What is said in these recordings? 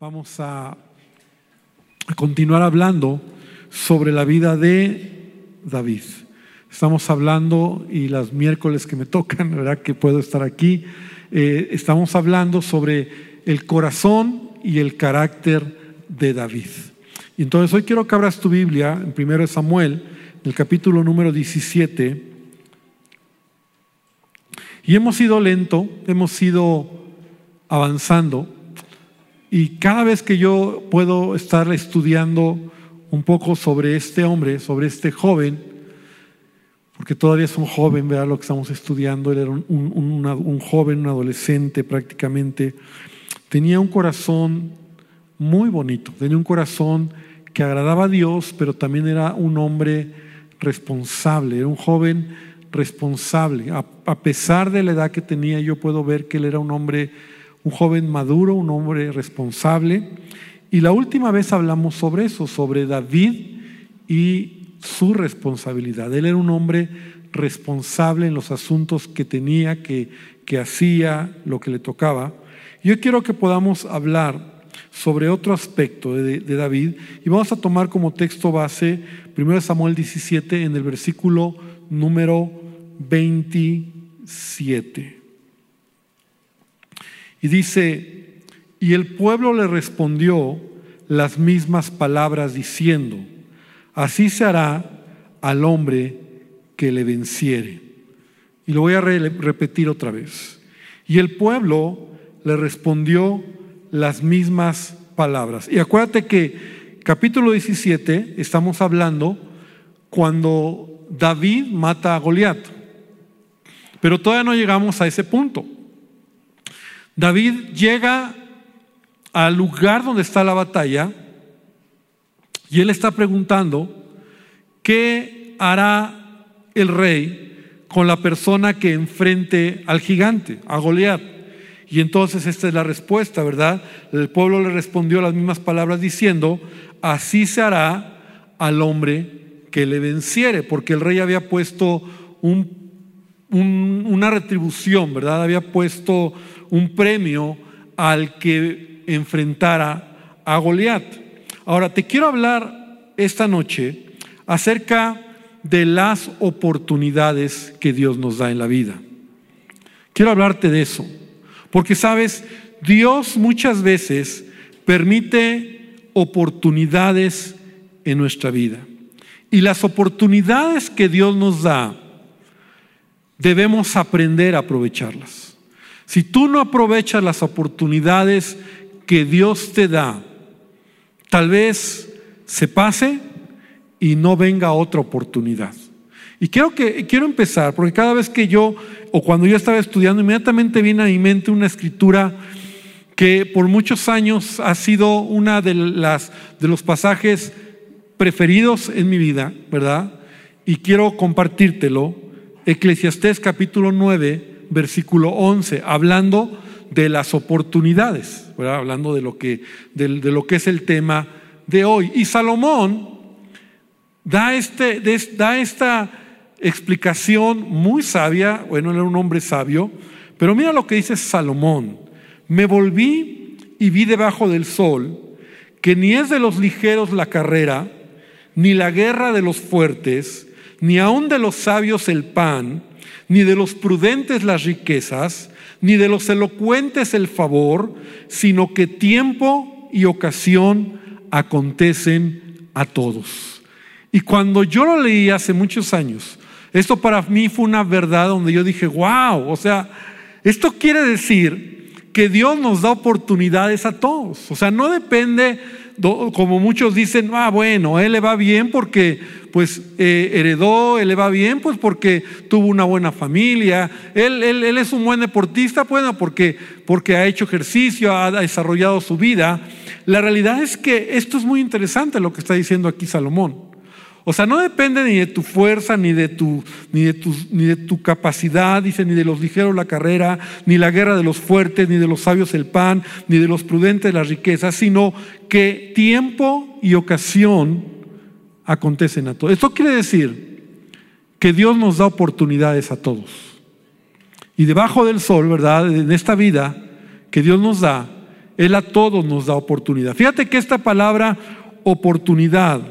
Vamos a, continuar hablando sobre la vida de David. Estamos hablando, y las miércoles que me tocan, ¿verdad? Que puedo estar aquí, eh, estamos hablando sobre el corazón y el carácter de David. Y entonces hoy quiero que abras tu Biblia en 1 Samuel, en el capítulo número 17. Y hemos ido lento, hemos ido avanzando. Y cada vez que yo puedo estar estudiando un poco sobre este hombre, sobre este joven, porque todavía es un joven, vea lo que estamos estudiando, él era un, joven, un adolescente prácticamente, tenía un corazón muy bonito, tenía un corazón que agradaba a Dios, pero también era un hombre responsable, era un joven responsable. A, a pesar de la edad que tenía, yo puedo ver que él era un hombre, un joven maduro, un hombre responsable. Y la última vez hablamos sobre eso, sobre David y su responsabilidad. Él era un hombre responsable en los asuntos que tenía, que, que hacía, lo que le tocaba. Yo quiero que podamos hablar sobre otro aspecto de, de, David y vamos a tomar como texto base 1 Samuel 17 en el versículo número 27. Y dice, y el pueblo le respondió las mismas palabras diciendo, Así se hará al hombre que le venciere. Y lo voy a re repetir otra vez. Y el pueblo le respondió las mismas palabras. Y acuérdate que capítulo 17 estamos hablando cuando David mata a Goliat. Pero todavía no llegamos a ese punto. David llega al lugar donde está la batalla y él está preguntando, ¿qué hará el rey con la persona que enfrente al gigante, a Goliat? Y entonces esta es la respuesta, ¿verdad? El pueblo le respondió las mismas palabras diciendo, así se hará al hombre que le venciere, porque el rey había puesto un, un, una retribución, ¿verdad? Había puesto un premio al que enfrentara a Goliat. Ahora, te quiero hablar esta noche acerca de las oportunidades que Dios nos da en la vida. Quiero hablarte de eso, porque sabes, Dios muchas veces permite oportunidades en nuestra vida. Y las oportunidades que Dios nos da, debemos aprender a aprovecharlas. Si tú no aprovechas las oportunidades que Dios te da, Tal vez se pase y no venga otra oportunidad. Y quiero, que, quiero empezar, porque cada vez que yo, o cuando yo estaba estudiando, inmediatamente viene a mi mente una escritura que por muchos años ha sido una de, las, de los pasajes preferidos en mi vida, ¿verdad? Y quiero compartírtelo. Eclesiastés capítulo 9, versículo 11, hablando de las oportunidades, hablando de lo, que, de, lo que es el tema de hoy. Y Salomón da, este, da esta explicación muy sabia, bueno, era un hombre sabio, pero mira lo que dice Salomón. Me volví y vi debajo del sol que ni es de los ligeros la carrera, ni la guerra de los fuertes, ni aun de los sabios el pan, ni de los prudentes las riquezas, ni de los elocuentes el favor, sino que tiempo y ocasión acontecen a todos. Y cuando yo lo leí hace muchos años, esto para mí fue una verdad donde yo dije, wow, o sea, esto quiere decir que Dios nos da oportunidades a todos. O sea, no depende, como muchos dicen, ah, bueno, él le va bien porque pues eh, heredó, él le va bien, pues porque tuvo una buena familia, él, él, él es un buen deportista, bueno, porque, porque ha hecho ejercicio, ha desarrollado su vida. La realidad es que esto es muy interesante lo que está diciendo aquí Salomón. O sea, no depende ni de tu fuerza, ni de tu, ni de tu, ni de tu capacidad, dice, ni de los ligeros la carrera, ni la guerra de los fuertes, ni de los sabios el pan, ni de los prudentes las riquezas, sino que tiempo y ocasión acontecen a todos. Esto quiere decir que Dios nos da oportunidades a todos. Y debajo del sol, ¿verdad? En esta vida que Dios nos da, Él a todos nos da oportunidad. Fíjate que esta palabra oportunidad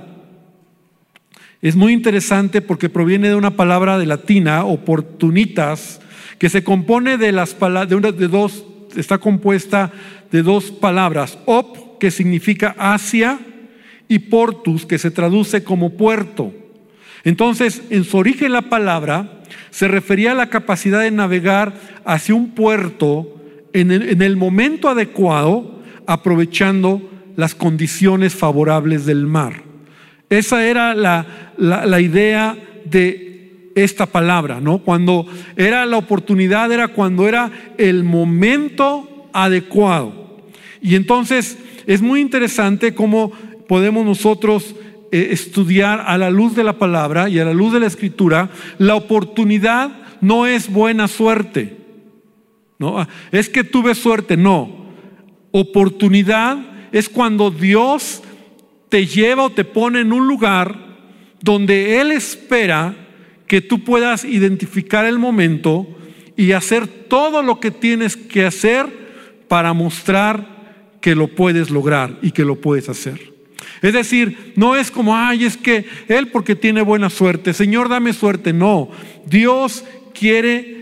es muy interesante porque proviene de una palabra de latina, oportunitas, que se compone de las de, una, de dos, está compuesta de dos palabras, op, que significa hacia, y portus, que se traduce como puerto. Entonces, en su origen la palabra se refería a la capacidad de navegar hacia un puerto en el, momento adecuado, aprovechando las condiciones favorables del mar. Esa era la, la, idea de esta palabra, ¿no? Cuando era la oportunidad, era cuando era el momento adecuado. Y entonces es muy interesante cómo podemos nosotros eh, estudiar a la luz de la palabra y a la luz de la escritura, la oportunidad no es buena suerte. ¿no? Ah, es que tuve suerte, no. Oportunidad es cuando Dios te lleva o te pone en un lugar donde Él espera que tú puedas identificar el momento y hacer todo lo que tienes que hacer para mostrar que lo puedes lograr y que lo puedes hacer. Es decir, no es como, ay, es que Él porque tiene buena suerte, Señor, dame suerte. No, Dios quiere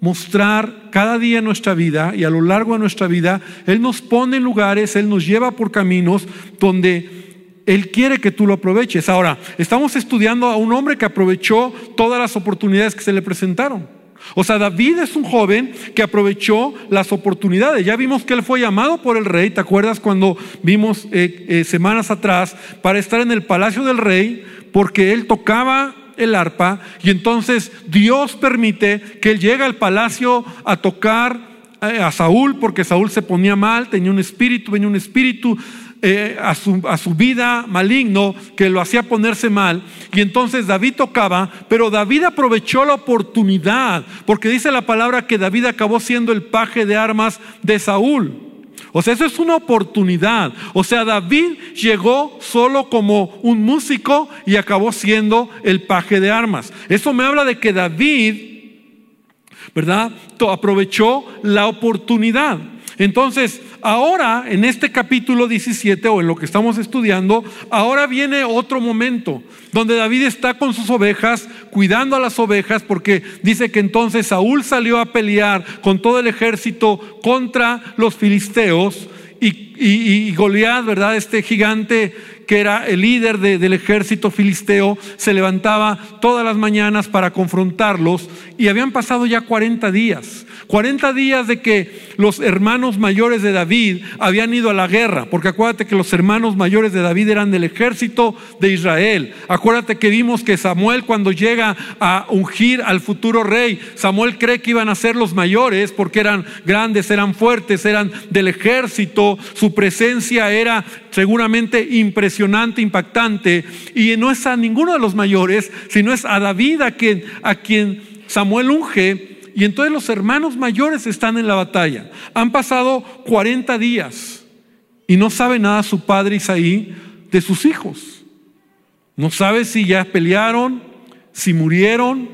mostrar cada día en nuestra vida y a lo largo de nuestra vida, Él nos pone en lugares, Él nos lleva por caminos donde Él quiere que tú lo aproveches. Ahora, estamos estudiando a un hombre que aprovechó todas las oportunidades que se le presentaron. O sea, David es un joven que aprovechó las oportunidades. Ya vimos que él fue llamado por el rey, ¿te acuerdas cuando vimos eh, eh, semanas atrás para estar en el palacio del rey? Porque él tocaba el arpa y entonces Dios permite que él llegue al palacio a tocar eh, a Saúl porque Saúl se ponía mal, tenía un espíritu, venía un espíritu eh, a, su, a su vida maligno que lo hacía ponerse mal. Y entonces David tocaba, pero David aprovechó la oportunidad, porque dice la palabra que David acabó siendo el paje de armas de Saúl. O sea, eso es una oportunidad. O sea, David llegó solo como un músico y acabó siendo el paje de armas. Eso me habla de que David, ¿verdad? Aprovechó la oportunidad. Entonces, ahora en este capítulo 17 o en lo que estamos estudiando, ahora viene otro momento donde David está con sus ovejas, cuidando a las ovejas, porque dice que entonces Saúl salió a pelear con todo el ejército contra los filisteos y, y, ¿verdad? Este gigante que era el líder del ejército filisteo, se levantaba todas las mañanas para confrontarlos y habían pasado ya 40 días. 40 días de que los hermanos mayores de David habían ido a la guerra, porque acuérdate que los hermanos mayores de David eran del ejército de Israel. Acuérdate que vimos que Samuel cuando llega a ungir al futuro rey, Samuel cree que iban a ser los mayores porque eran grandes, eran fuertes, eran del ejército, su presencia era seguramente impresionante, impactante, y no es a ninguno de los mayores, sino es a David a quien, a quien Samuel unge y entonces los hermanos mayores están en la batalla. Han pasado 40 días y no sabe nada su padre Isaí de sus hijos. No sabe si ya pelearon, si murieron,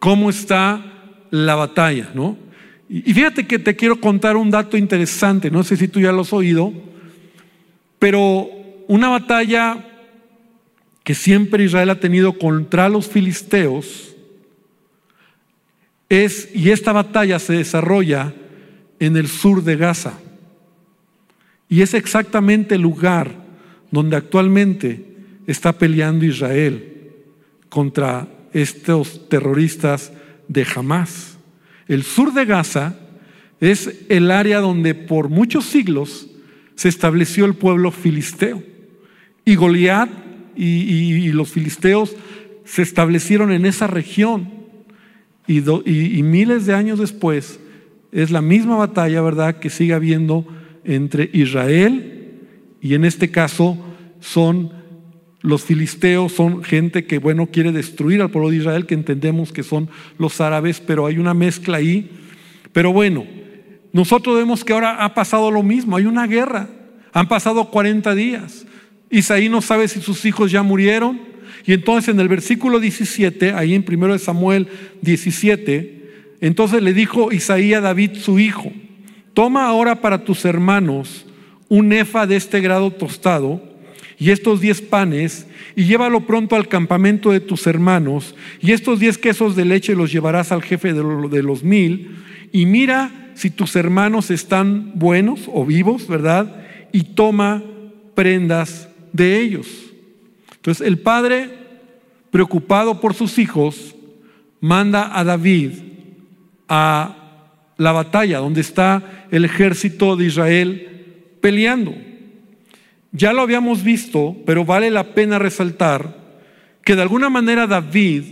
cómo está la batalla, ¿no? Y fíjate que te quiero contar un dato interesante, no sé si tú ya lo has oído, pero una batalla que siempre Israel ha tenido contra los filisteos, es, y esta batalla se desarrolla en el sur de Gaza. Y es exactamente el lugar donde actualmente está peleando Israel contra estos terroristas de Hamas. El sur de Gaza es el área donde por muchos siglos se estableció el pueblo filisteo. Y Goliat y los filisteos se establecieron en esa región y, miles de años después es la misma batalla, ¿verdad?, que sigue habiendo entre Israel y en este caso son los filisteos, son gente que, bueno, quiere destruir al pueblo de Israel, que entendemos que son los árabes, pero hay una mezcla ahí. Pero bueno, nosotros vemos que ahora ha pasado lo mismo, hay una guerra, han pasado 40 días. Isaí no sabe si sus hijos ya murieron, y entonces en el versículo 17, ahí en 1 Samuel 17, entonces le dijo Isaías a David su hijo, toma ahora para tus hermanos un efa de este grado tostado y estos diez panes y llévalo pronto al campamento de tus hermanos y estos diez quesos de leche los llevarás al jefe de los mil y mira si tus hermanos están buenos o vivos, ¿verdad? Y toma prendas de ellos. Entonces el padre, preocupado por sus hijos, manda a David a la batalla donde está el ejército de Israel peleando. Ya lo habíamos visto, pero vale la pena resaltar que de alguna manera David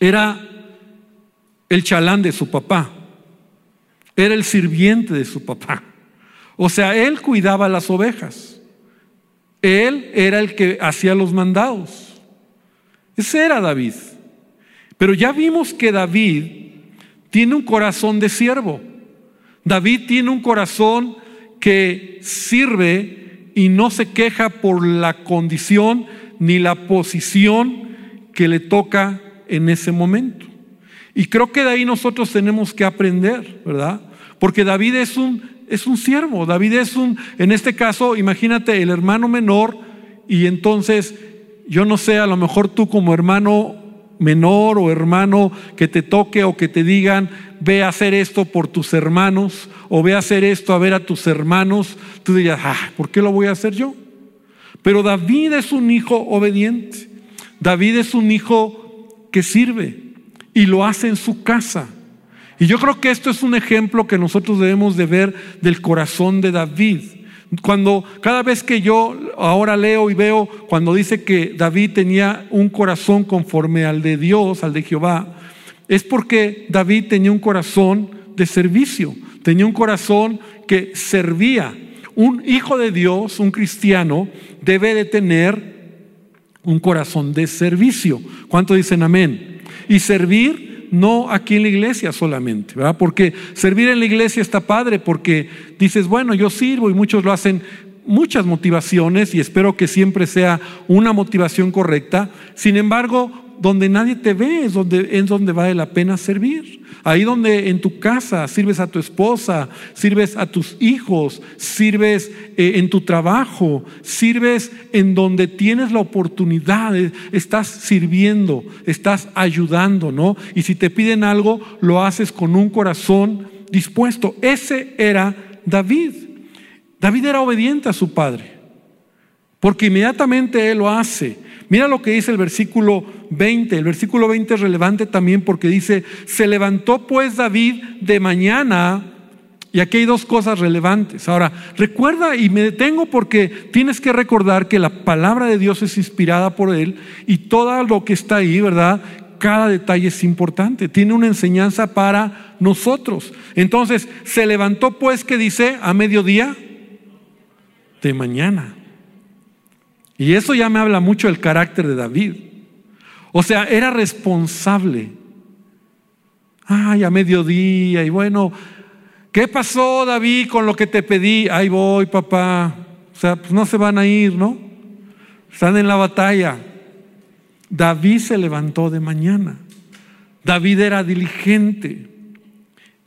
era el chalán de su papá, era el sirviente de su papá. O sea, él cuidaba las ovejas, él era el que hacía los mandados. Ese era David. Pero ya vimos que David tiene un corazón de siervo. David tiene un corazón que sirve y no se queja por la condición ni la posición que le toca en ese momento. Y creo que de ahí nosotros tenemos que aprender, ¿verdad? Porque David es un, es un siervo, David es un, en este caso, imagínate el hermano menor y entonces, yo no sé, a lo mejor tú como hermano menor o hermano que te toque o que te digan, ve a hacer esto por tus hermanos o ve a hacer esto a ver a tus hermanos, tú dirías, ah, ¿por qué lo voy a hacer yo? Pero David es un hijo obediente. David es un hijo que sirve y lo hace en su casa. Y yo creo que esto es un ejemplo que nosotros debemos de ver del corazón de David. Cuando cada vez que yo ahora leo y veo cuando dice que David tenía un corazón conforme al de Dios, al de Jehová, es porque David tenía un corazón de servicio, tenía un corazón que servía. Un hijo de Dios, un cristiano, debe de tener un corazón de servicio. ¿Cuánto dicen amén? Y servir no aquí en la iglesia solamente, ¿verdad? Porque servir en la iglesia está padre porque dices, bueno, yo sirvo y muchos lo hacen muchas motivaciones y espero que siempre sea una motivación correcta. Sin embargo, donde nadie te ve es donde, es donde vale la pena servir. Ahí donde en tu casa sirves a tu esposa, sirves a tus hijos, sirves eh, en tu trabajo, sirves en donde tienes la oportunidad, eh, estás sirviendo, estás ayudando, ¿no? Y si te piden algo, lo haces con un corazón dispuesto. Ese era David. David era obediente a su padre, porque inmediatamente él lo hace. Mira lo que dice el versículo 20. El versículo 20 es relevante también porque dice, se levantó pues David de mañana. Y aquí hay dos cosas relevantes. Ahora, recuerda y me detengo porque tienes que recordar que la palabra de Dios es inspirada por Él y todo lo que está ahí, ¿verdad? Cada detalle es importante. Tiene una enseñanza para nosotros. Entonces, se levantó pues, que dice, a mediodía de mañana. Y eso ya me habla mucho del carácter de David. O sea, era responsable. Ay, a mediodía, y bueno, ¿qué pasó David con lo que te pedí? Ahí voy, papá. O sea, pues no se van a ir, ¿no? Están en la batalla. David se levantó de mañana. David era diligente.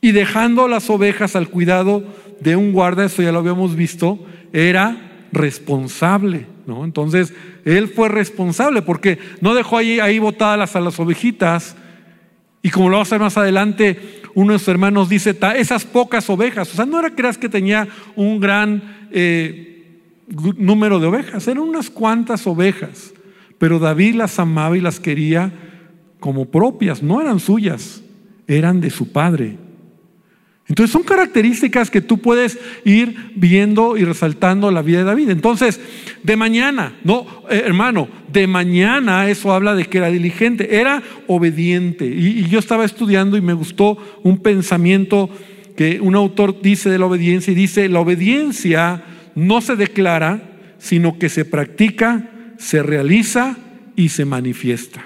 Y dejando las ovejas al cuidado de un guarda, eso ya lo habíamos visto, era responsable. ¿No? Entonces, él fue responsable porque no dejó ahí, ahí botadas a las ovejitas. Y como lo va a hacer más adelante, uno de sus hermanos dice, esas pocas ovejas. O sea, no era creas que tenía un gran eh, número de ovejas, eran unas cuantas ovejas. Pero David las amaba y las quería como propias, no eran suyas, eran de su padre. Entonces son características que tú puedes ir viendo y resaltando la vida de David. Entonces, de mañana, no, eh, hermano, de mañana eso habla de que era diligente, era obediente. Y, yo estaba estudiando y me gustó un pensamiento que un autor dice de la obediencia y dice, la obediencia no se declara, sino que se practica, se realiza y se manifiesta.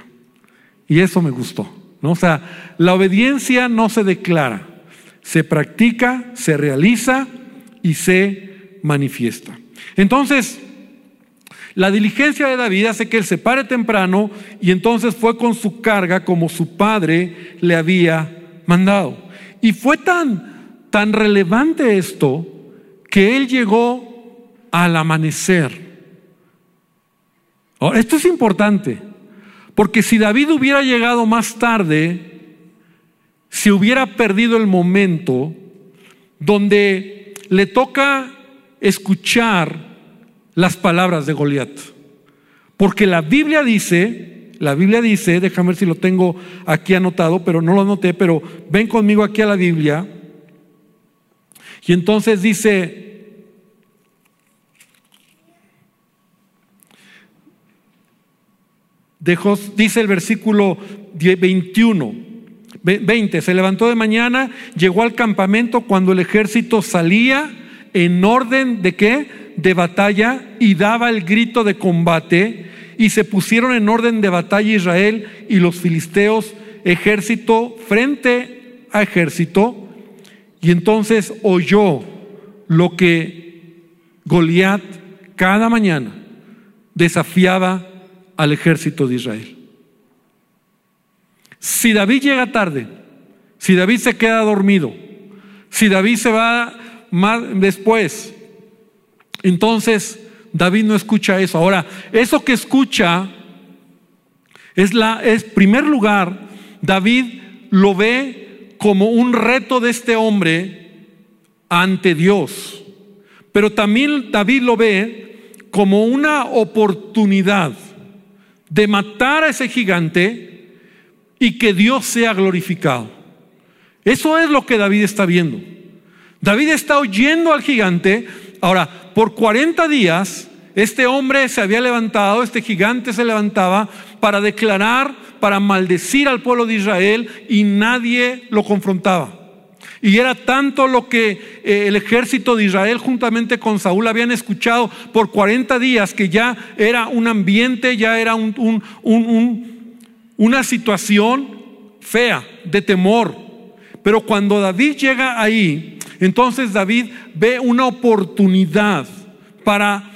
Y eso me gustó. ¿no? O sea, la obediencia no se declara se practica, se realiza y se manifiesta. Entonces, la diligencia de David hace que él se pare temprano y entonces fue con su carga como su padre le había mandado. Y fue tan tan relevante esto que él llegó al amanecer. esto es importante, porque si David hubiera llegado más tarde, se hubiera perdido el momento donde le toca escuchar las palabras de Goliat. Porque la Biblia dice, la Biblia dice, déjame ver si lo tengo aquí anotado, pero no lo anoté, pero ven conmigo aquí a la Biblia. Y entonces dice, dice el versículo 21, 20, se levantó de mañana, llegó al campamento cuando el ejército salía en orden de qué? De batalla y daba el grito de combate y se pusieron en orden de batalla Israel y los filisteos ejército frente a ejército y entonces oyó lo que Goliat cada mañana desafiaba al ejército de Israel. Si David llega tarde, si David se queda dormido, si David se va más después, entonces David no escucha eso. Ahora, eso que escucha es la es primer lugar David lo ve como un reto de este hombre ante Dios. Pero también David lo ve como una oportunidad de matar a ese gigante y que Dios sea glorificado. Eso es lo que David está viendo. David está oyendo al gigante. Ahora, por 40 días, este hombre se había levantado, este gigante se levantaba para declarar, para maldecir al pueblo de Israel y nadie lo confrontaba. Y era tanto lo que eh, el ejército de Israel juntamente con Saúl habían escuchado por 40 días que ya era un ambiente, ya era una situación fea, de temor. Pero cuando David llega ahí, entonces David ve una oportunidad para,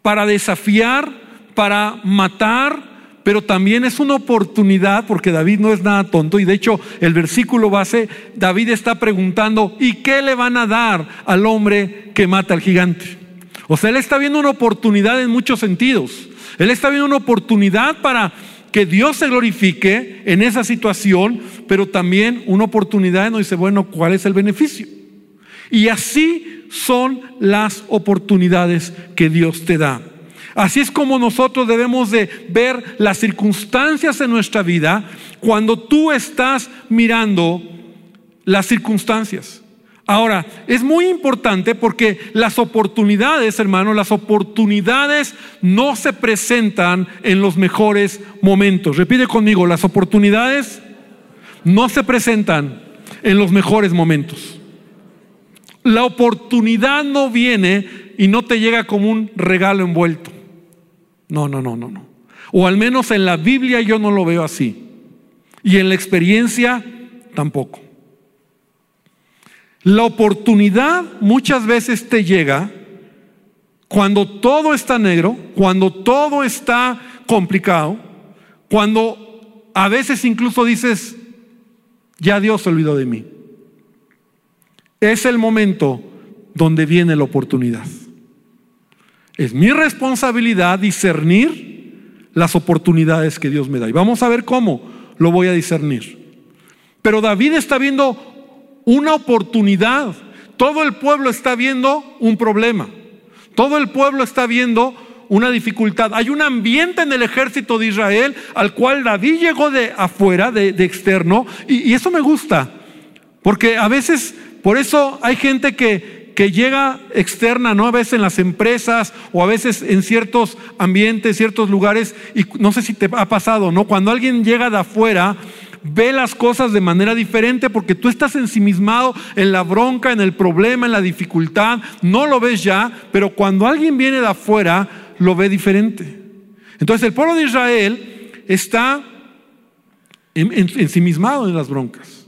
para desafiar, para matar, pero también es una oportunidad porque David no es nada tonto y de hecho el versículo base, David está preguntando, ¿y qué le van a dar al hombre que mata al gigante? O sea, él está viendo una oportunidad en muchos sentidos. Él está viendo una oportunidad para que Dios se glorifique en esa situación, pero también una oportunidad no dice, bueno, ¿cuál es el beneficio? Y así son las oportunidades que Dios te da. Así es como nosotros debemos de ver las circunstancias en nuestra vida cuando tú estás mirando las circunstancias. Ahora, es muy importante porque las oportunidades, hermano, las oportunidades no se presentan en los mejores momentos. Repite conmigo, las oportunidades no se presentan en los mejores momentos. La oportunidad no viene y no te llega como un regalo envuelto. No, no, no, no, no. O al menos en la Biblia yo no lo veo así. Y en la experiencia tampoco. La oportunidad muchas veces te llega cuando todo está negro, cuando todo está complicado, cuando a veces incluso dices, ya Dios se olvidó de mí es el momento donde viene la oportunidad. Es mi responsabilidad discernir las oportunidades que Dios me da. Y vamos a ver cómo lo voy a discernir. Pero David está viendo una oportunidad. Todo el pueblo está viendo un problema. Todo el pueblo está viendo una dificultad. Hay un ambiente en el ejército de Israel al cual David llegó de afuera, de, externo, y, eso me gusta, porque a veces por eso hay gente que, que llega externa, ¿no? A veces en las empresas o a veces en ciertos ambientes, ciertos lugares, y no sé si te ha pasado, ¿no? Cuando alguien llega de afuera, ve las cosas de manera diferente porque tú estás ensimismado en la bronca, en el problema, en la dificultad, no lo ves ya, pero cuando alguien viene de afuera, lo ve diferente. Entonces el pueblo de Israel está ensimismado en las broncas.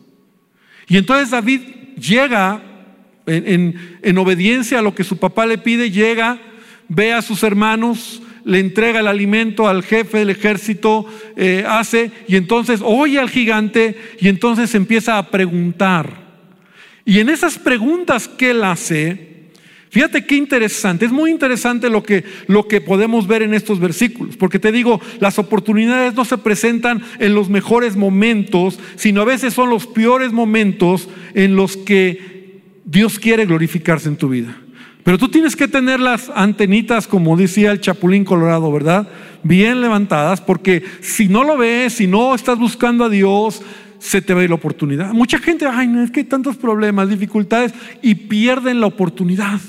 Y entonces David llega en, obediencia a lo que su papá le pide, llega, ve a sus hermanos, le entrega el alimento al jefe del ejército, eh, hace, y entonces oye al gigante y entonces empieza a preguntar. Y en esas preguntas que él hace, Fíjate qué interesante, es muy interesante lo que, lo que podemos ver en estos versículos, porque te digo, las oportunidades no se presentan en los mejores momentos, sino a veces son los peores momentos en los que Dios quiere glorificarse en tu vida. Pero tú tienes que tener las antenitas, como decía el Chapulín Colorado, ¿verdad? Bien levantadas, porque si no lo ves, si no estás buscando a Dios, se te ir la oportunidad. Mucha gente, ay, es que hay tantos problemas, dificultades, y pierden la oportunidad.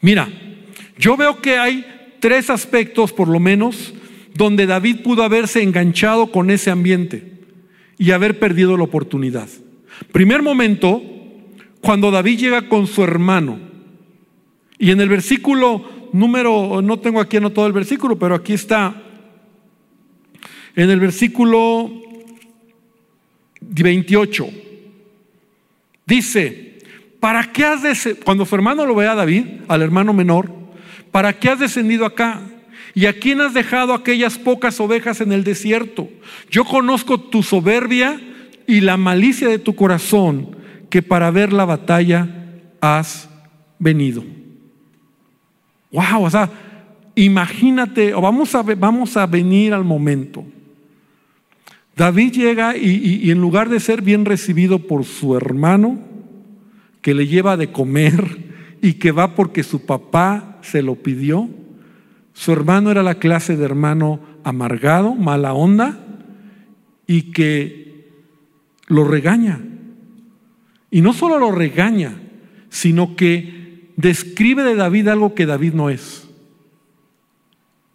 Mira, yo veo que hay tres aspectos, por lo menos, donde David pudo haberse enganchado con ese ambiente y haber perdido la oportunidad. Primer momento, cuando David llega con su hermano. Y en el versículo número, no tengo aquí anotado el versículo, pero aquí está. En el versículo 28. Dice, ¿para qué has descendido? Cuando su hermano lo ve a David, al hermano menor, ¿para qué has descendido acá? ¿Y a quién has dejado aquellas pocas ovejas en el desierto? Yo conozco tu soberbia y la malicia de tu corazón, que para ver la batalla has venido. Wow, o sea, imagínate, o vamos a, vamos a venir al momento. David llega y en lugar de ser bien recibido por su hermano, que le lleva de comer y que va porque su papá se lo pidió. Su hermano era la clase de hermano amargado, mala onda, y que lo regaña. Y no solo lo regaña, sino que describe de David algo que David no es.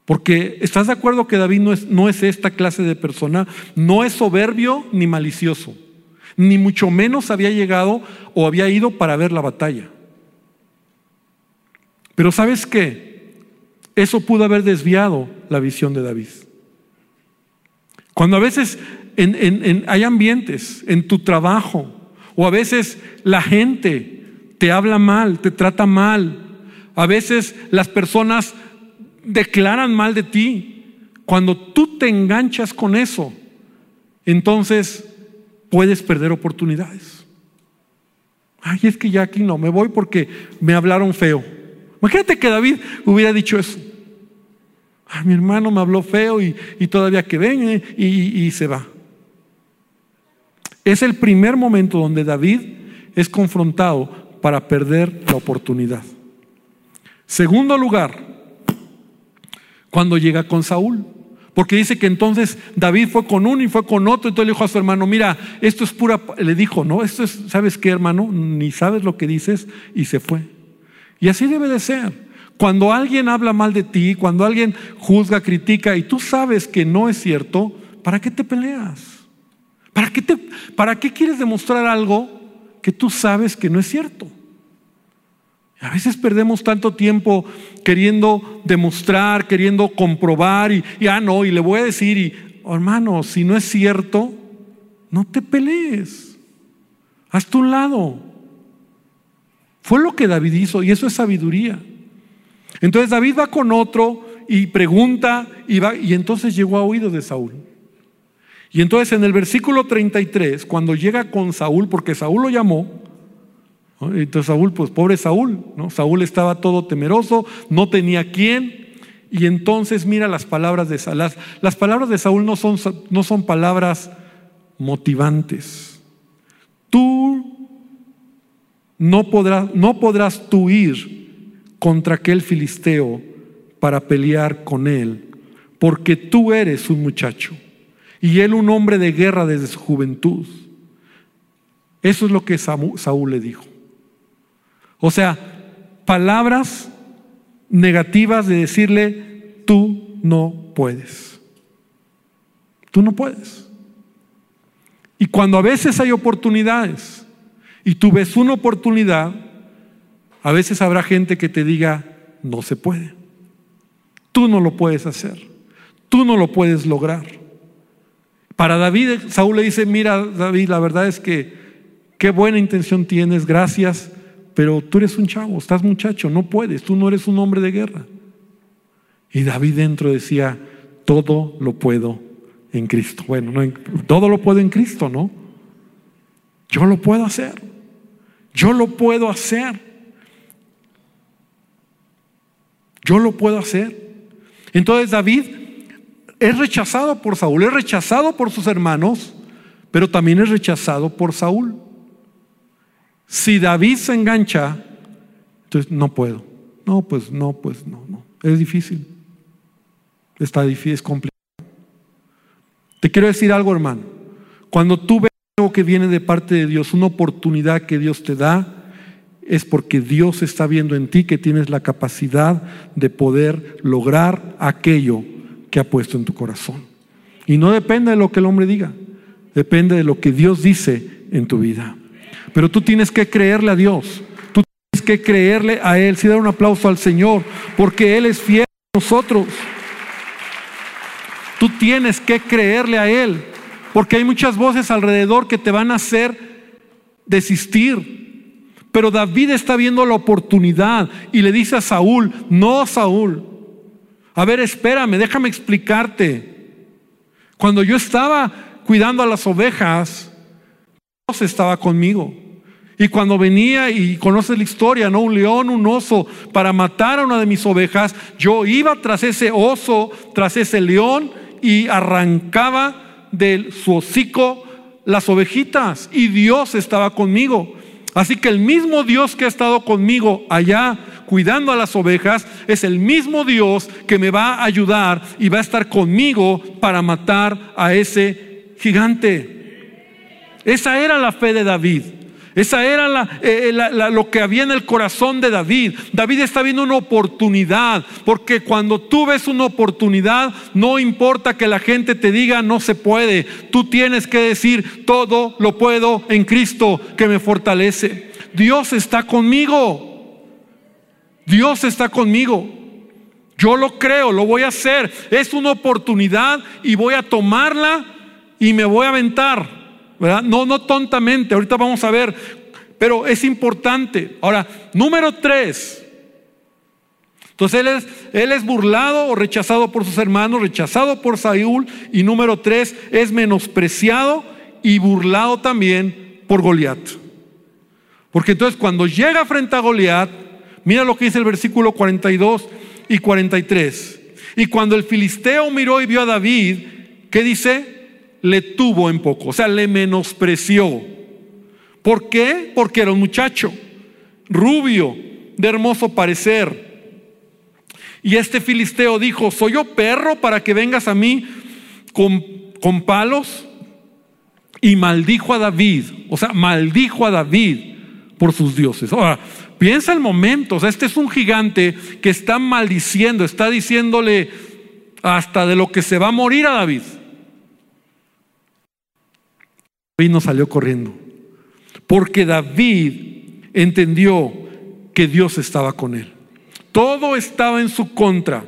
Porque estás de acuerdo que David no es, no es esta clase de persona, no es soberbio ni malicioso ni mucho menos había llegado o había ido para ver la batalla. Pero ¿sabes qué? Eso pudo haber desviado la visión de David. Cuando a veces hay ambientes en tu trabajo o a veces la gente te habla mal, te trata mal, a veces las personas declaran mal de ti, cuando tú te enganchas con eso, entonces puedes perder oportunidades. Ay, es que ya aquí no, me voy porque me hablaron feo. Imagínate que David hubiera dicho eso. Ay, mi hermano me habló feo y, todavía que ven y, y se va. Es el primer momento donde David es confrontado para perder la oportunidad. Segundo lugar, cuando llega con Saúl. Porque dice que entonces David fue con uno y fue con otro. Entonces le dijo a su hermano, mira, esto es pura, le dijo, no, esto es, ¿sabes qué hermano? Ni sabes lo que dices y se fue. Y así debe de ser. Cuando alguien habla mal de ti, cuando alguien juzga, critica y tú sabes que no es cierto, ¿para qué te peleas? ¿Para qué, te, ¿Para qué quieres demostrar algo que tú sabes que no es cierto? A veces perdemos tanto tiempo queriendo demostrar, queriendo comprobar y, ah, no, y le voy a decir, y, oh, hermano, si no es cierto, no te pelees. Hazte un lado. Fue lo que David hizo y eso es sabiduría. Entonces David va con otro y pregunta y, va, y entonces llegó a oídos de Saúl. Y entonces en el versículo 33, cuando llega con Saúl, porque Saúl lo llamó, entonces Saúl, pues pobre Saúl, ¿no? Saúl estaba todo temeroso, no tenía quién. Y entonces mira las palabras de Saúl. Las, palabras de Saúl no son, no son palabras motivantes. Tú no podrás, no podrás tú ir contra aquel filisteo para pelear con él, porque tú eres un muchacho y él un hombre de guerra desde su juventud. Eso es lo que Saúl le dijo. O sea, palabras negativas de decirle, tú no puedes. Tú no puedes. Y cuando a veces hay oportunidades y tú ves una oportunidad, a veces habrá gente que te diga, no se puede. Tú no lo puedes hacer. Tú no lo puedes lograr. Para David, Saúl le dice, mira David, la verdad es que qué buena intención tienes, gracias, pero tú eres un chavo, estás muchacho, no puedes, tú no eres un hombre de guerra. Y David dentro decía, todo lo puedo en Cristo. Bueno, todo lo puedo en Cristo, ¿no? Yo lo puedo hacer. Yo lo puedo hacer. Yo lo puedo hacer. Entonces David es rechazado por Saúl, es rechazado por sus hermanos, pero también es rechazado por Saúl. Si David se engancha, entonces no puedo. No, pues no, pues no, no. Es difícil. Está difícil, es complicado. Te quiero decir algo, hermano. Cuando tú ves algo que viene de parte de Dios, una oportunidad que Dios te da, es porque Dios está viendo en ti que tienes la capacidad de poder lograr aquello que ha puesto en tu corazón. Y no depende de lo que el hombre diga, depende de lo que Dios dice en tu vida. Pero tú tienes que creerle a Dios, tú tienes que creerle a Él, si dar un aplauso al Señor, porque Él es fiel a nosotros. Tú tienes que creerle a Él, porque hay muchas voces alrededor que te van a hacer desistir. Pero David está viendo la oportunidad y le dice a Saúl, no Saúl, a ver, espérame, déjame explicarte. Cuando yo estaba cuidando a las ovejas, Dios estaba conmigo. Y cuando venía y conoces la historia, ¿no? Un león, un oso, para matar a una de mis ovejas, yo iba tras ese oso, tras ese león y arrancaba de su hocico las ovejitas. Y Dios estaba conmigo. Así que el mismo Dios que ha estado conmigo allá cuidando a las ovejas es el mismo Dios que me va a ayudar y va a estar conmigo para matar a ese gigante. Esa era la fe de David. Esa era eh, lo que había en el corazón de David. David está viendo una oportunidad, porque cuando tú ves una oportunidad, no importa que la gente te diga no se puede, tú tienes que decir todo lo puedo en Cristo que me fortalece. Dios está conmigo. Dios está conmigo. Yo lo creo, lo voy a hacer. Es una oportunidad y voy a tomarla y me voy a aventar. ¿verdad? No, no tontamente. Ahorita vamos a ver. Pero es importante. Ahora, número tres. Entonces él es, él es burlado o rechazado por sus hermanos, rechazado por Saúl. Y número tres, es menospreciado y burlado también por Goliat. Porque entonces cuando llega frente a Goliat, Mira lo que dice el versículo 42 y 43. Y cuando el filisteo miró y vio a David, ¿qué dice? Le tuvo en poco, o sea, le menospreció. ¿Por qué? Porque era un muchacho, rubio, de hermoso parecer. Y este filisteo dijo, ¿soy yo perro para que vengas a mí con, con palos? Y maldijo a David, o sea, maldijo a David por sus dioses. Ahora, Piensa el momento, o sea, este es un gigante que está maldiciendo, está diciéndole hasta de lo que se va a morir a David. David no salió corriendo, porque David entendió que Dios estaba con él. Todo estaba en su contra,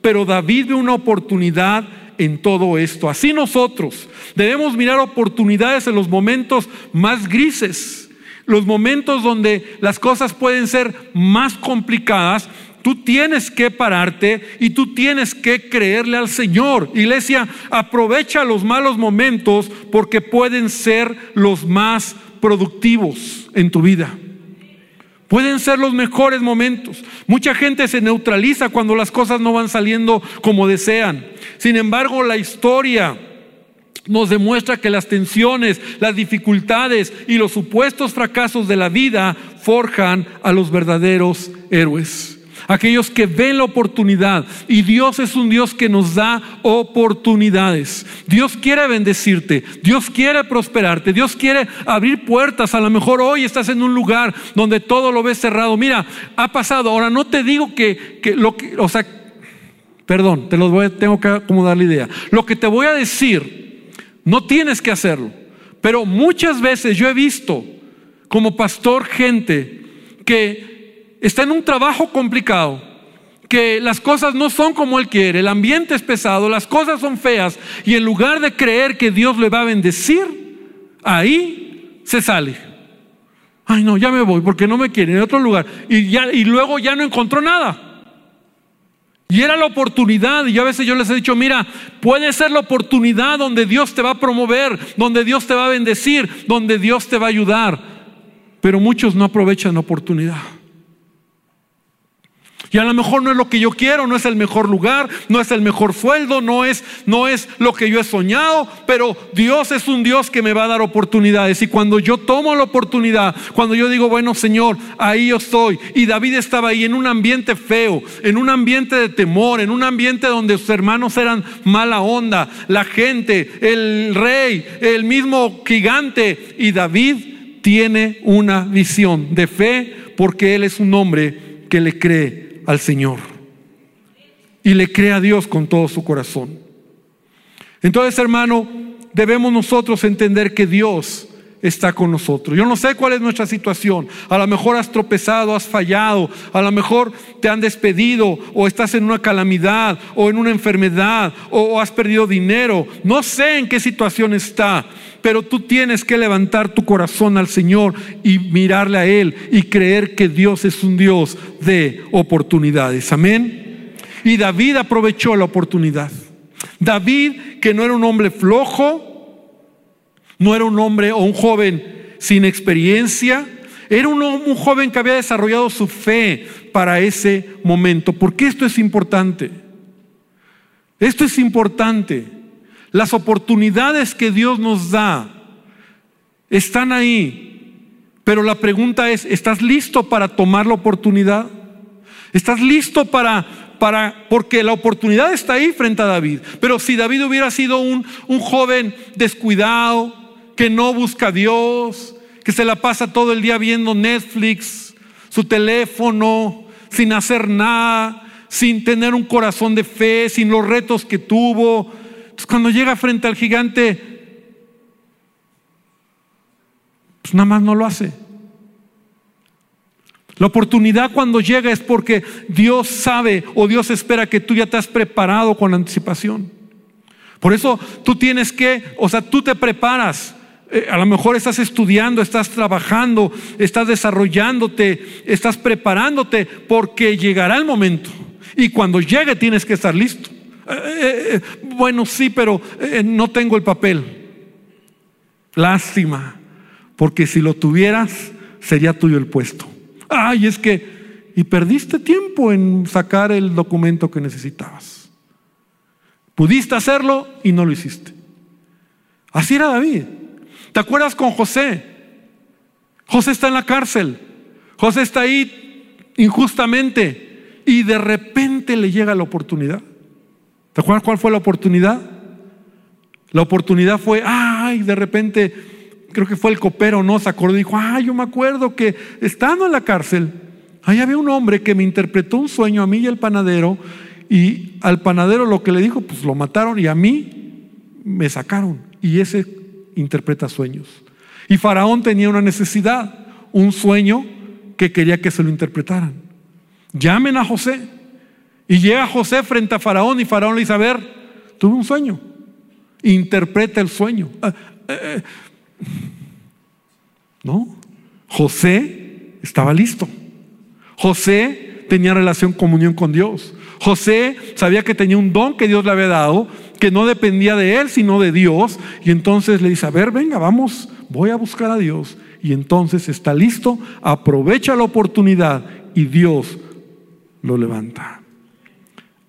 pero David ve una oportunidad en todo esto. Así nosotros debemos mirar oportunidades en los momentos más grises los momentos donde las cosas pueden ser más complicadas, tú tienes que pararte y tú tienes que creerle al Señor. Iglesia, aprovecha los malos momentos porque pueden ser los más productivos en tu vida. Pueden ser los mejores momentos. Mucha gente se neutraliza cuando las cosas no van saliendo como desean. Sin embargo, la historia nos demuestra que las tensiones, las dificultades y los supuestos fracasos de la vida forjan a los verdaderos héroes. Aquellos que ven la oportunidad. Y Dios es un Dios que nos da oportunidades. Dios quiere bendecirte. Dios quiere prosperarte. Dios quiere abrir puertas. A lo mejor hoy estás en un lugar donde todo lo ves cerrado. Mira, ha pasado. Ahora no te digo que, que lo que, o sea, perdón, te lo voy, tengo que acomodar la idea. Lo que te voy a decir no tienes que hacerlo. Pero muchas veces yo he visto como pastor gente que está en un trabajo complicado, que las cosas no son como él quiere, el ambiente es pesado, las cosas son feas, y en lugar de creer que Dios le va a bendecir, ahí se sale. Ay, no, ya me voy porque no me quieren en otro lugar. Y, ya, y luego ya no encontró nada. Y era la oportunidad, y yo a veces yo les he dicho, mira, puede ser la oportunidad donde Dios te va a promover, donde Dios te va a bendecir, donde Dios te va a ayudar. Pero muchos no aprovechan la oportunidad. Y a lo mejor no es lo que yo quiero, no es el mejor lugar, no es el mejor sueldo, no es, no es lo que yo he soñado, pero Dios es un Dios que me va a dar oportunidades. Y cuando yo tomo la oportunidad, cuando yo digo, bueno Señor, ahí yo estoy. Y David estaba ahí en un ambiente feo, en un ambiente de temor, en un ambiente donde sus hermanos eran mala onda, la gente, el rey, el mismo gigante. Y David tiene una visión de fe porque él es un hombre que le cree al Señor y le cree a Dios con todo su corazón. Entonces, hermano, debemos nosotros entender que Dios está con nosotros. Yo no sé cuál es nuestra situación. A lo mejor has tropezado, has fallado, a lo mejor te han despedido o estás en una calamidad o en una enfermedad o, has perdido dinero. No sé en qué situación está, pero tú tienes que levantar tu corazón al Señor y mirarle a Él y creer que Dios es un Dios de oportunidades. Amén. Y David aprovechó la oportunidad. David, que no era un hombre flojo, no era un hombre o un joven sin experiencia, era un, joven que había desarrollado su fe para ese momento. Porque esto es importante. Esto es importante. Las oportunidades que Dios nos da están ahí. Pero la pregunta es, ¿estás listo para tomar la oportunidad? ¿Estás listo para, para, porque la oportunidad está ahí frente a David? Pero si David hubiera sido un, un joven descuidado, que no busca a Dios, que se la pasa todo el día viendo Netflix, su teléfono, sin hacer nada, sin tener un corazón de fe, sin los retos que tuvo. Entonces, cuando llega frente al gigante, pues nada más no lo hace. La oportunidad cuando llega es porque Dios sabe o Dios espera que tú ya te has preparado con anticipación. Por eso tú tienes que, o sea, tú te preparas. Eh, a lo mejor estás estudiando, estás trabajando, estás desarrollándote, estás preparándote porque llegará el momento. Y cuando llegue tienes que estar listo. Eh, eh, bueno, sí, pero no tengo el papel. Lástima, porque si lo tuvieras, sería tuyo el puesto. Ay, es que, y perdiste tiempo en sacar el documento que necesitabas. Pudiste hacerlo y no lo hiciste. Así era David. ¿Te acuerdas con José? José está en la cárcel. José está ahí injustamente y de repente le llega la oportunidad. ¿Te acuerdas cuál fue la oportunidad? La oportunidad fue, ay, de repente, creo que fue el copero, ¿no? Se acordó dijo, ay, yo me acuerdo que estando en la cárcel, ahí había un hombre que me interpretó un sueño a mí y al panadero, y al panadero lo que le dijo, pues lo mataron y a mí me sacaron. Y ese interpreta sueños. Y Faraón tenía una necesidad, un sueño que quería que se lo interpretaran. Llamen a José. Y llega José frente a Faraón y Faraón le dice, a ver, tuve un sueño. Interpreta el sueño. Ah, eh, eh. No, José estaba listo. José tenía relación, comunión con Dios. José sabía que tenía un don que Dios le había dado que no dependía de él, sino de Dios. Y entonces le dice, a ver, venga, vamos, voy a buscar a Dios. Y entonces está listo, aprovecha la oportunidad y Dios lo levanta.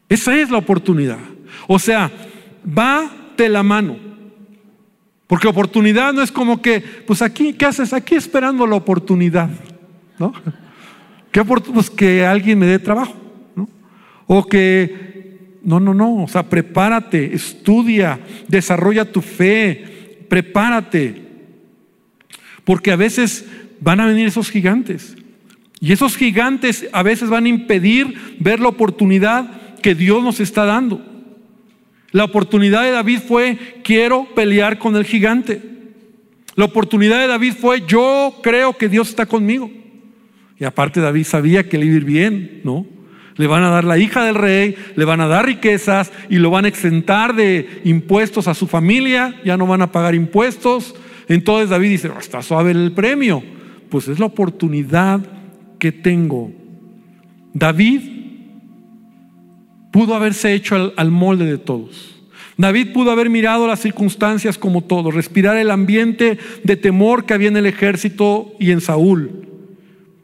Esa es la oportunidad. O sea, va la mano. Porque oportunidad no es como que, pues aquí, ¿qué haces? Aquí esperando la oportunidad. ¿No? ¿Qué pues que alguien me dé trabajo. ¿no? O que no, no, no. O sea, prepárate, estudia, desarrolla tu fe, prepárate. Porque a veces van a venir esos gigantes. Y esos gigantes a veces van a impedir ver la oportunidad que Dios nos está dando. La oportunidad de David fue, quiero pelear con el gigante. La oportunidad de David fue, yo creo que Dios está conmigo. Y aparte David sabía que le iba a bien, ¿no? Le van a dar la hija del rey, le van a dar riquezas y lo van a exentar de impuestos a su familia, ya no van a pagar impuestos. Entonces David dice, oh, está suave el premio. Pues es la oportunidad que tengo. David pudo haberse hecho al, al molde de todos. David pudo haber mirado las circunstancias como todos, respirar el ambiente de temor que había en el ejército y en Saúl,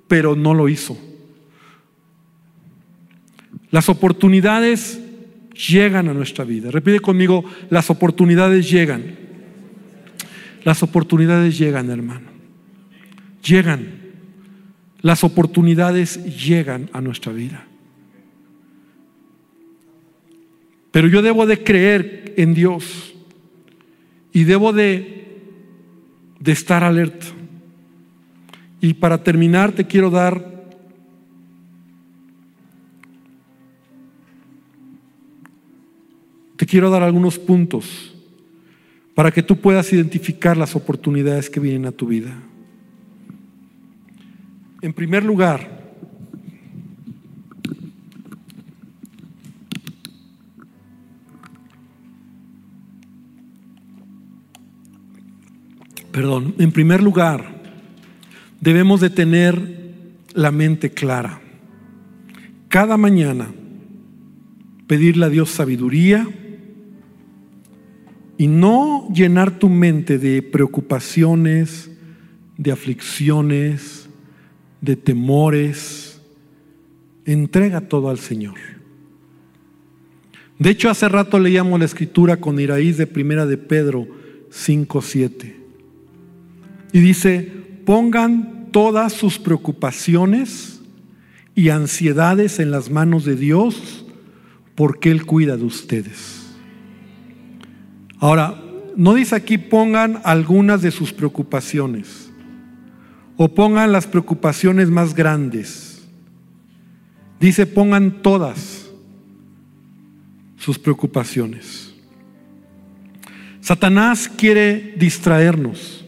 pero no lo hizo. Las oportunidades llegan a nuestra vida. Repite conmigo, las oportunidades llegan. Las oportunidades llegan, hermano. Llegan. Las oportunidades llegan a nuestra vida. Pero yo debo de creer en Dios y debo de, de estar alerta. Y para terminar te quiero dar quiero dar algunos puntos para que tú puedas identificar las oportunidades que vienen a tu vida. En primer lugar, perdón, en primer lugar, debemos de tener la mente clara. Cada mañana pedirle a Dios sabiduría y no llenar tu mente de preocupaciones, de aflicciones, de temores. Entrega todo al Señor. De hecho, hace rato leíamos la escritura con Iraíz de Primera de Pedro 5:7. Y dice, pongan todas sus preocupaciones y ansiedades en las manos de Dios, porque Él cuida de ustedes. Ahora, no dice aquí pongan algunas de sus preocupaciones o pongan las preocupaciones más grandes. Dice pongan todas sus preocupaciones. Satanás quiere distraernos.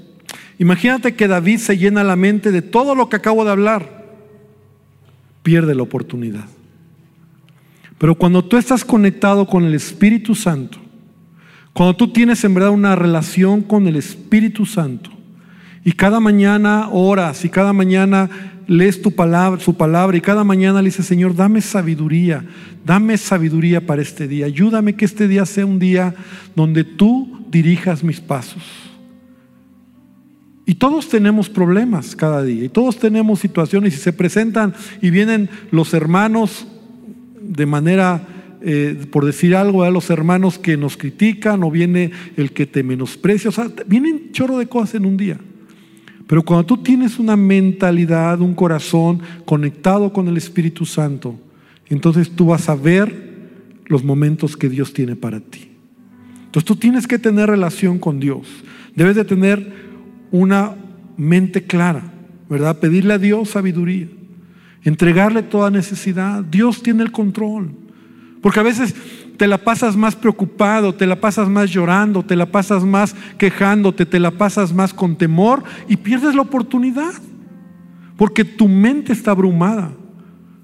Imagínate que David se llena la mente de todo lo que acabo de hablar. Pierde la oportunidad. Pero cuando tú estás conectado con el Espíritu Santo, cuando tú tienes en verdad una relación con el Espíritu Santo, y cada mañana oras y cada mañana lees tu palabra, su palabra y cada mañana le dices, Señor, dame sabiduría, dame sabiduría para este día. Ayúdame que este día sea un día donde tú dirijas mis pasos. Y todos tenemos problemas cada día, y todos tenemos situaciones y se presentan y vienen los hermanos de manera, eh, por decir algo, a los hermanos que nos critican o viene el que te menosprecia, o sea, vienen chorro de cosas en un día. Pero cuando tú tienes una mentalidad, un corazón conectado con el Espíritu Santo, entonces tú vas a ver los momentos que Dios tiene para ti. Entonces tú tienes que tener relación con Dios. Debes de tener una mente clara, ¿verdad? Pedirle a Dios sabiduría, entregarle toda necesidad. Dios tiene el control. Porque a veces te la pasas más preocupado, te la pasas más llorando, te la pasas más quejándote, te la pasas más con temor y pierdes la oportunidad. Porque tu mente está abrumada.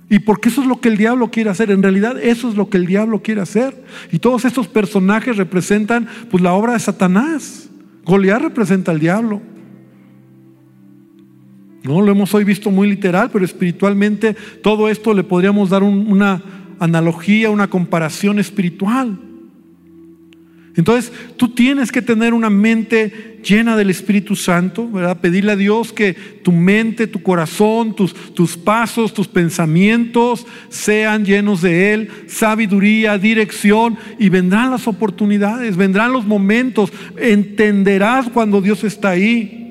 Y porque eso es lo que el diablo quiere hacer. En realidad eso es lo que el diablo quiere hacer. Y todos estos personajes representan pues la obra de Satanás. Goliat representa al diablo. No lo hemos hoy visto muy literal, pero espiritualmente todo esto le podríamos dar una analogía, una comparación espiritual. Entonces, tú tienes que tener una mente llena del Espíritu Santo, ¿verdad? Pedirle a Dios que tu mente, tu corazón, tus, tus pasos, tus pensamientos sean llenos de Él, sabiduría, dirección, y vendrán las oportunidades, vendrán los momentos, entenderás cuando Dios está ahí.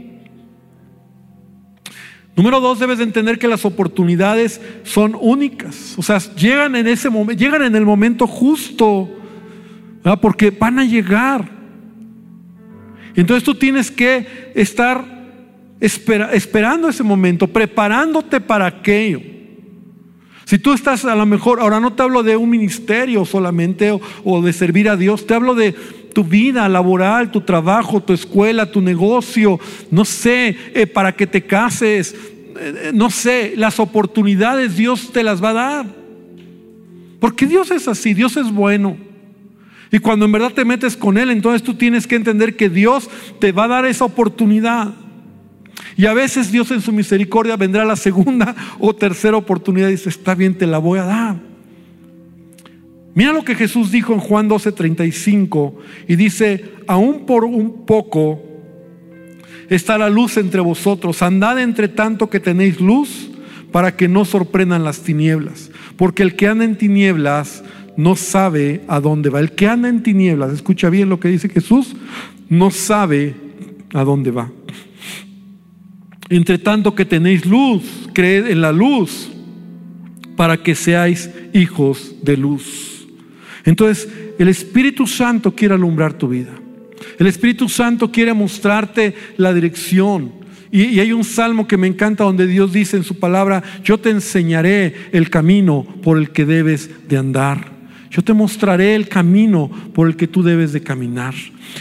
Número dos, debes de entender que las oportunidades son únicas. O sea, llegan en ese momento, llegan en el momento justo, porque van a llegar. Entonces tú tienes que estar esperando ese momento, preparándote para aquello. Si tú estás a lo mejor, ahora no te hablo de un ministerio solamente o, de servir a Dios, te hablo de tu vida laboral, tu trabajo, tu escuela, tu negocio, no sé, eh, para que te cases, eh, no sé, las oportunidades Dios te las va a dar. Porque Dios es así, Dios es bueno. Y cuando en verdad te metes con Él, entonces tú tienes que entender que Dios te va a dar esa oportunidad. Y a veces Dios en su misericordia vendrá la segunda o tercera oportunidad y dice, está bien, te la voy a dar. Mira lo que Jesús dijo en Juan 12:35 y dice, aún por un poco está la luz entre vosotros, andad entre tanto que tenéis luz para que no sorprendan las tinieblas, porque el que anda en tinieblas no sabe a dónde va. El que anda en tinieblas, escucha bien lo que dice Jesús, no sabe a dónde va. Entre tanto que tenéis luz, creed en la luz para que seáis hijos de luz. Entonces, el Espíritu Santo quiere alumbrar tu vida. El Espíritu Santo quiere mostrarte la dirección. Y, hay un salmo que me encanta donde Dios dice en su palabra, yo te enseñaré el camino por el que debes de andar. Yo te mostraré el camino por el que tú debes de caminar.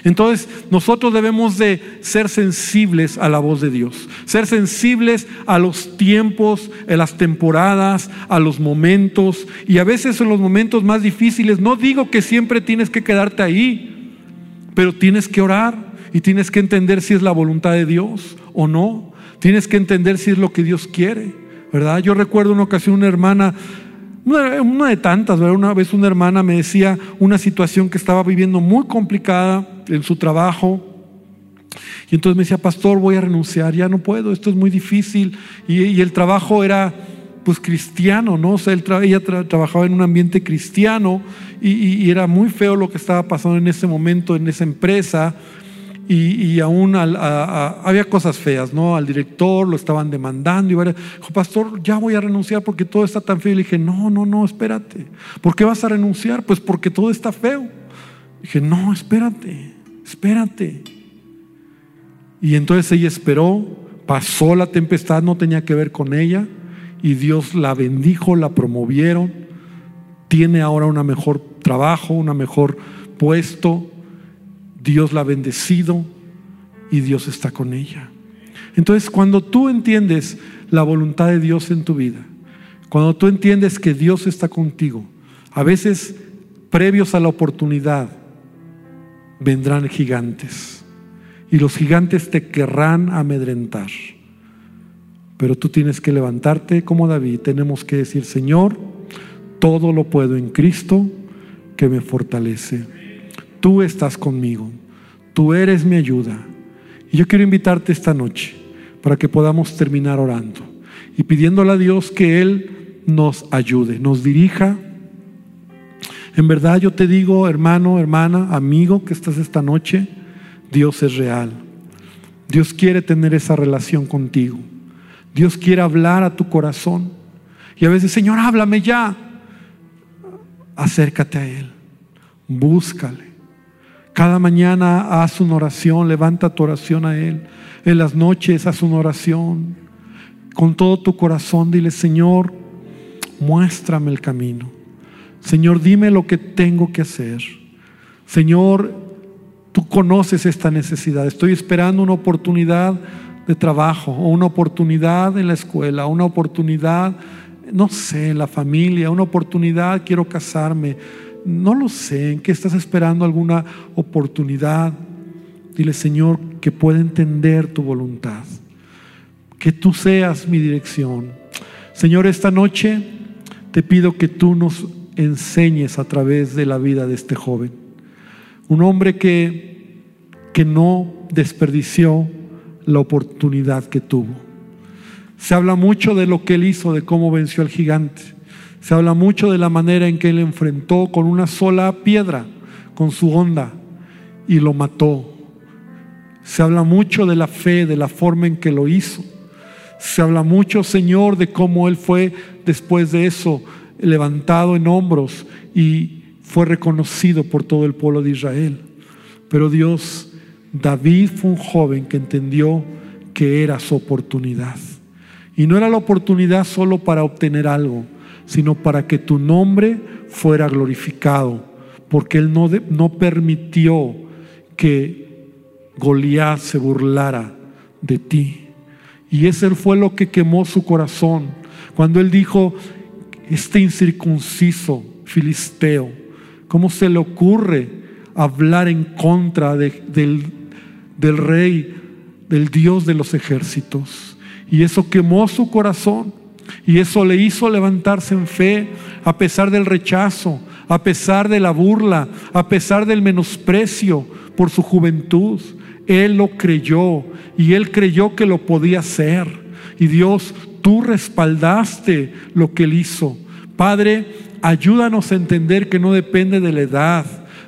Entonces, nosotros debemos de ser sensibles a la voz de Dios, ser sensibles a los tiempos, a las temporadas, a los momentos, y a veces en los momentos más difíciles, no digo que siempre tienes que quedarte ahí, pero tienes que orar y tienes que entender si es la voluntad de Dios o no. Tienes que entender si es lo que Dios quiere, ¿verdad? Yo recuerdo una ocasión una hermana una, de tantas, una vez una hermana me decía una situación que estaba viviendo muy complicada en su trabajo. Y entonces me decía, pastor, voy a renunciar, ya no puedo, esto es muy difícil. Y, el trabajo era pues cristiano, ¿no? O sea, ella trabajaba en un ambiente cristiano y, era muy feo lo que estaba pasando en ese momento en esa empresa y, aún había cosas feas, ¿no? Al director lo estaban demandando y dijo, pastor, ya voy a renunciar porque todo está tan feo. Y le dije, no, no, no, espérate. ¿Por qué vas a renunciar? Pues porque todo está feo. dije, no, espérate, espérate. Y entonces ella esperó, pasó la tempestad, no tenía que ver con ella, y Dios la bendijo, la promovieron, tiene ahora un mejor trabajo, un mejor puesto Dios la ha bendecido y Dios está con ella. Entonces, cuando tú entiendes la voluntad de Dios en tu vida, cuando tú entiendes que Dios está contigo, a veces previos a la oportunidad vendrán gigantes y los gigantes te querrán amedrentar. Pero tú tienes que levantarte como David, tenemos que decir, Señor, todo lo puedo en Cristo que me fortalece tú estás conmigo, tú eres mi ayuda. Y yo quiero invitarte esta noche para que podamos terminar orando y pidiéndole a Dios que Él nos ayude, nos dirija. En verdad yo te digo, hermano, hermana, amigo que estás esta noche, Dios es real. Dios quiere tener esa relación contigo. Dios quiere hablar a tu corazón. Y a veces, Señor, háblame ya. Acércate a Él. Búscale. Cada mañana haz una oración, levanta tu oración a Él. En las noches haz una oración. Con todo tu corazón dile, Señor, muéstrame el camino. Señor, dime lo que tengo que hacer. Señor, tú conoces esta necesidad. Estoy esperando una oportunidad de trabajo o una oportunidad en la escuela, una oportunidad, no sé, en la familia, una oportunidad, quiero casarme no lo sé, en qué estás esperando alguna oportunidad. Dile, Señor, que pueda entender tu voluntad. Que tú seas mi dirección. Señor, esta noche te pido que tú nos enseñes a través de la vida de este joven. Un hombre que, que no desperdició la oportunidad que tuvo. Se habla mucho de lo que él hizo, de cómo venció al gigante. Se habla mucho de la manera en que él enfrentó con una sola piedra, con su onda, y lo mató. Se habla mucho de la fe, de la forma en que lo hizo. Se habla mucho, Señor, de cómo Él fue después de eso levantado en hombros y fue reconocido por todo el pueblo de Israel. Pero Dios, David fue un joven que entendió que era su oportunidad. Y no era la oportunidad solo para obtener algo, sino para que tu nombre fuera glorificado, porque Él no, no permitió que Goliat se burlara de ti. Y ese fue lo que quemó su corazón cuando Él dijo, este incircunciso filisteo, ¿cómo se le ocurre hablar en contra del, del rey, del Dios de los ejércitos? Y eso quemó su corazón. Y eso le hizo levantarse en fe a pesar del rechazo, a pesar de la burla, a pesar del menosprecio por su juventud. Él lo creyó y él creyó que lo podía hacer. Y Dios, tú respaldaste lo que él hizo. Padre, ayúdanos a entender que no depende de la edad,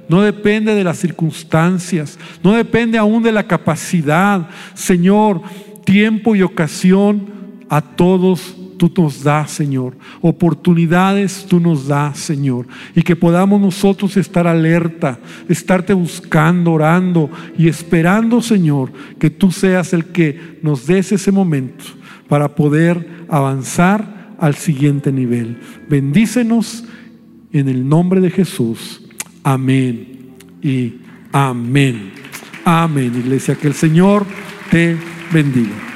no depende de las circunstancias, no depende aún de la capacidad. Señor, tiempo y ocasión a todos tú nos das, Señor. Oportunidades tú nos das, Señor. Y que podamos nosotros estar alerta, estarte buscando, orando y esperando, Señor, que tú seas el que nos des ese momento para poder avanzar al siguiente nivel. Bendícenos en el nombre de Jesús. Amén y amén. Amén, iglesia. Que el Señor te bendiga.